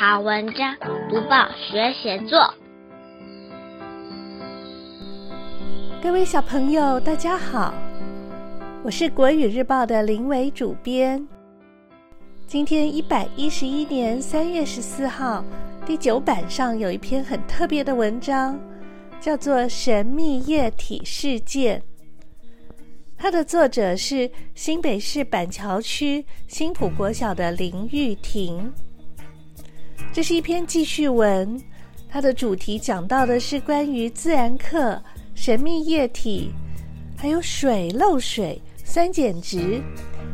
好文章，读报学写作。各位小朋友，大家好，我是国语日报的林伟主编。今天一百一十一年三月十四号，第九版上有一篇很特别的文章，叫做《神秘液体事件》。它的作者是新北市板桥区新埔国小的林玉婷。这是一篇记叙文，它的主题讲到的是关于自然课。神秘液体，还有水漏水、酸碱值。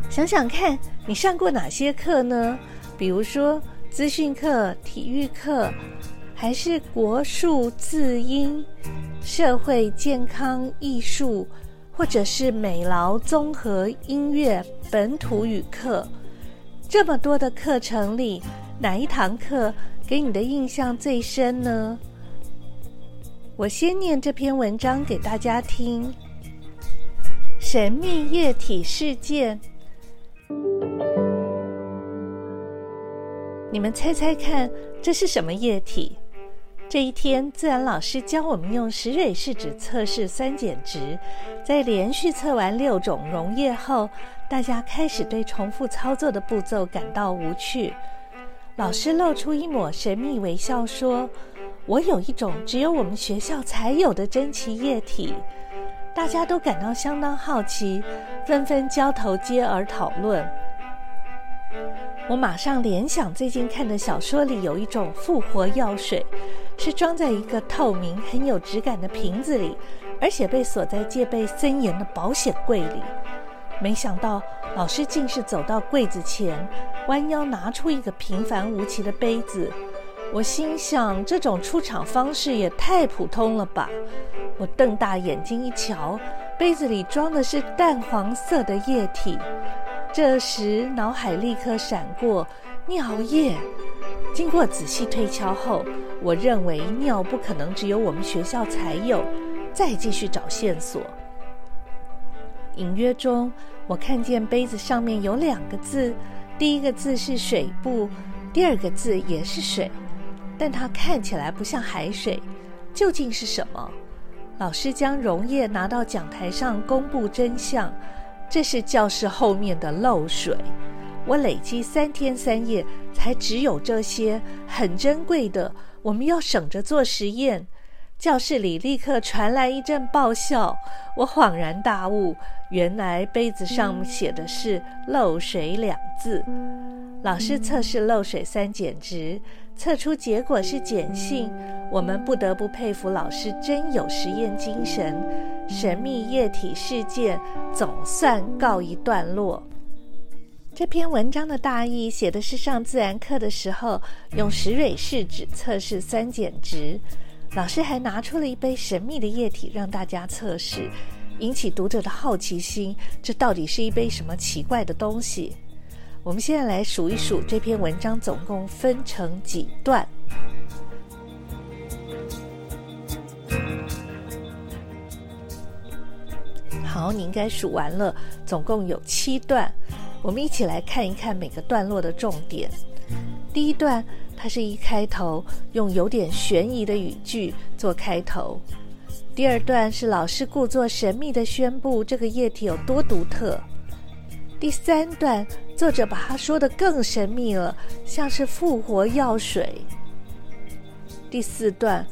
想想看，你上过哪些课呢？比如说资讯课、体育课，还是国术、字音、社会、健康、艺术，或者是美劳、综合、音乐、本土语课？这么多的课程里，哪一堂课给你的印象最深呢？我先念这篇文章给大家听。神秘液体事件，你们猜猜看，这是什么液体？这一天，自然老师教我们用石蕊试纸测试酸碱值。在连续测完六种溶液后，大家开始对重复操作的步骤感到无趣。老师露出一抹神秘微笑，说。我有一种只有我们学校才有的珍奇液体，大家都感到相当好奇，纷纷交头接耳讨论。我马上联想最近看的小说里有一种复活药水，是装在一个透明、很有质感的瓶子里，而且被锁在戒备森严的保险柜里。没想到老师竟是走到柜子前，弯腰拿出一个平凡无奇的杯子。我心想，这种出场方式也太普通了吧！我瞪大眼睛一瞧，杯子里装的是淡黄色的液体。这时，脑海立刻闪过尿液。经过仔细推敲后，我认为尿不可能只有我们学校才有。再继续找线索，隐约中，我看见杯子上面有两个字，第一个字是水部，第二个字也是水。但它看起来不像海水，究竟是什么？老师将溶液拿到讲台上公布真相，这是教室后面的漏水。我累积三天三夜才只有这些，很珍贵的，我们要省着做实验。教室里立刻传来一阵爆笑，我恍然大悟，原来杯子上写的是“漏水”两字。老师测试漏水酸碱值，测出结果是碱性。我们不得不佩服老师真有实验精神。神秘液体事件总算告一段落。这篇文章的大意写的是上自然课的时候，用石蕊试纸测试酸碱值。老师还拿出了一杯神秘的液体让大家测试，引起读者的好奇心。这到底是一杯什么奇怪的东西？我们现在来数一数这篇文章总共分成几段。好，你应该数完了，总共有七段。我们一起来看一看每个段落的重点。第一段，它是一开头，用有点悬疑的语句做开头。第二段是老师故作神秘的宣布这个液体有多独特。第三段，作者把它说的更神秘了，像是复活药水。第四段，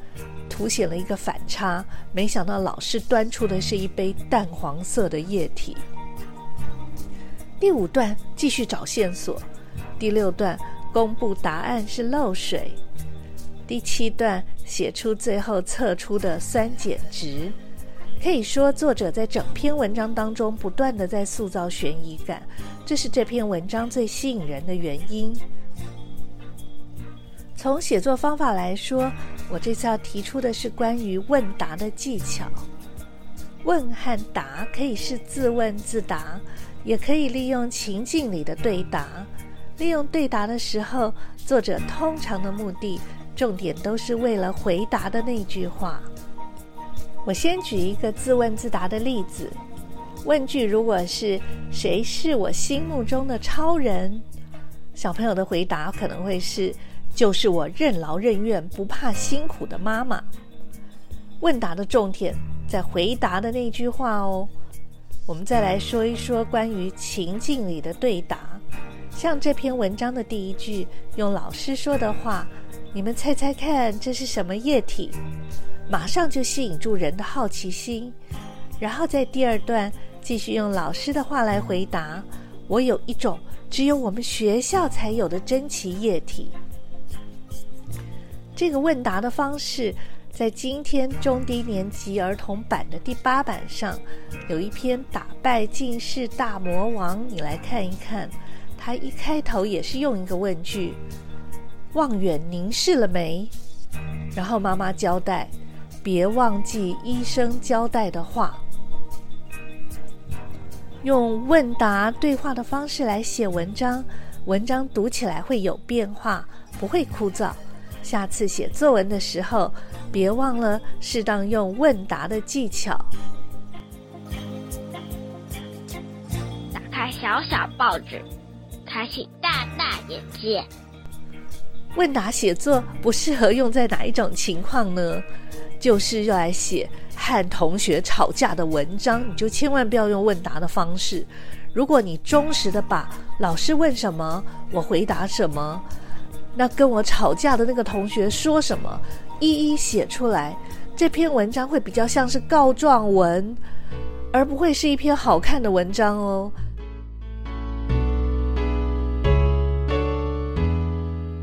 凸显了一个反差，没想到老师端出的是一杯淡黄色的液体。第五段，继续找线索。第六段，公布答案是漏水。第七段，写出最后测出的酸碱值。可以说，作者在整篇文章当中不断地在塑造悬疑感，这是这篇文章最吸引人的原因。从写作方法来说，我这次要提出的是关于问答的技巧。问和答可以是自问自答，也可以利用情境里的对答。利用对答的时候，作者通常的目的重点都是为了回答的那句话。我先举一个自问自答的例子，问句如果是“谁是我心目中的超人”，小朋友的回答可能会是就是我任劳任怨、不怕辛苦的妈妈。问答的重点在回答的那句话哦。我们再来说一说关于情境里的对答，像这篇文章的第一句，用老师说的话，你们猜猜看，这是什么液体？马上就吸引住人的好奇心。然后在第二段继续用老师的话来回答，我有一种只有我们学校才有的珍奇液体。这个问答的方式。在今天中低年级儿童版的第八版上，有一篇打败近视大魔王，你来看一看。他一开头也是用一个问句：“望远凝视了没？”然后妈妈交代：“别忘记医生交代的话。”用问答对话的方式来写文章，文章读起来会有变化，不会枯燥。下次写作文的时候，别忘了适当用问答的技巧。打开小小报纸，开启大大眼界。问答写作不适合用在哪一种情况呢？就是要来写和同学吵架的文章，你就千万不要用问答的方式。如果你忠实的把老师问什么，我回答什么。那跟我吵架的那个同学说什么，一一写出来，这篇文章会比较像是告状文，而不会是一篇好看的文章哦。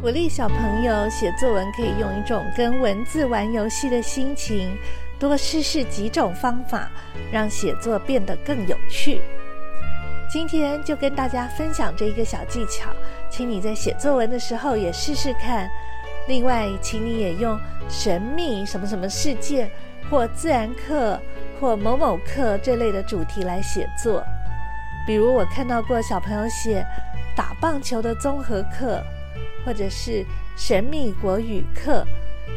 鼓励小朋友写作文，可以用一种跟文字玩游戏的心情，多试试几种方法，让写作变得更有趣。今天就跟大家分享这一个小技巧。请你在写作文的时候也试试看。另外，请你也用神秘什么什么事件，或自然课，或某某课这类的主题来写作。比如，我看到过小朋友写打棒球的综合课，或者是神秘国语课。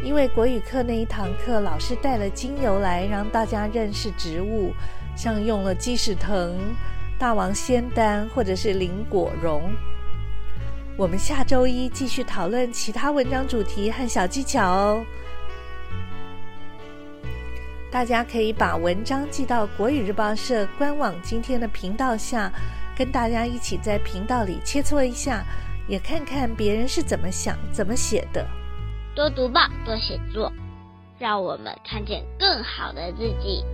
因为国语课那一堂课，老师带了精油来让大家认识植物，像用了鸡屎藤、大王仙丹，或者是林果蓉。我们下周一继续讨论其他文章主题和小技巧哦。大家可以把文章寄到国语日报社官网今天的频道下，跟大家一起在频道里切磋一下，也看看别人是怎么想、怎么写的。多读报，多写作，让我们看见更好的自己。